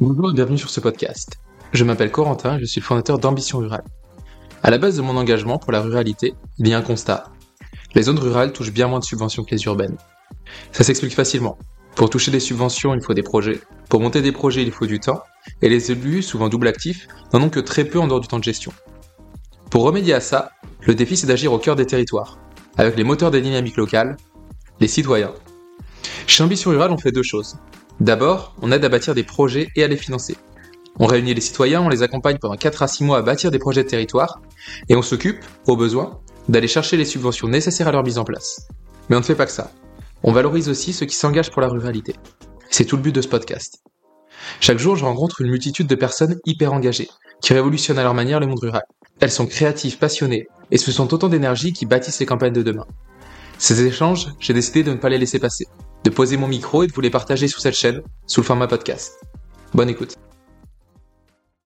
Bonjour et bienvenue sur ce podcast. Je m'appelle Corentin, je suis le fondateur d'Ambition Rurale. À la base de mon engagement pour la ruralité, il y a un constat. Les zones rurales touchent bien moins de subventions que les urbaines. Ça s'explique facilement. Pour toucher des subventions, il faut des projets. Pour monter des projets, il faut du temps. Et les élus, souvent double actifs, n'en ont que très peu en dehors du temps de gestion. Pour remédier à ça, le défi c'est d'agir au cœur des territoires, avec les moteurs des dynamiques locales, citoyens. Chez Ambition Rurale, on fait deux choses. D'abord, on aide à bâtir des projets et à les financer. On réunit les citoyens, on les accompagne pendant 4 à 6 mois à bâtir des projets de territoire, et on s'occupe, au besoin, d'aller chercher les subventions nécessaires à leur mise en place. Mais on ne fait pas que ça. On valorise aussi ceux qui s'engagent pour la ruralité. C'est tout le but de ce podcast. Chaque jour, je rencontre une multitude de personnes hyper engagées, qui révolutionnent à leur manière le monde rural. Elles sont créatives, passionnées, et ce sont autant d'énergie qui bâtissent les campagnes de demain. Ces échanges, j'ai décidé de ne pas les laisser passer, de poser mon micro et de vous les partager sur cette chaîne, sous le format podcast. Bonne écoute.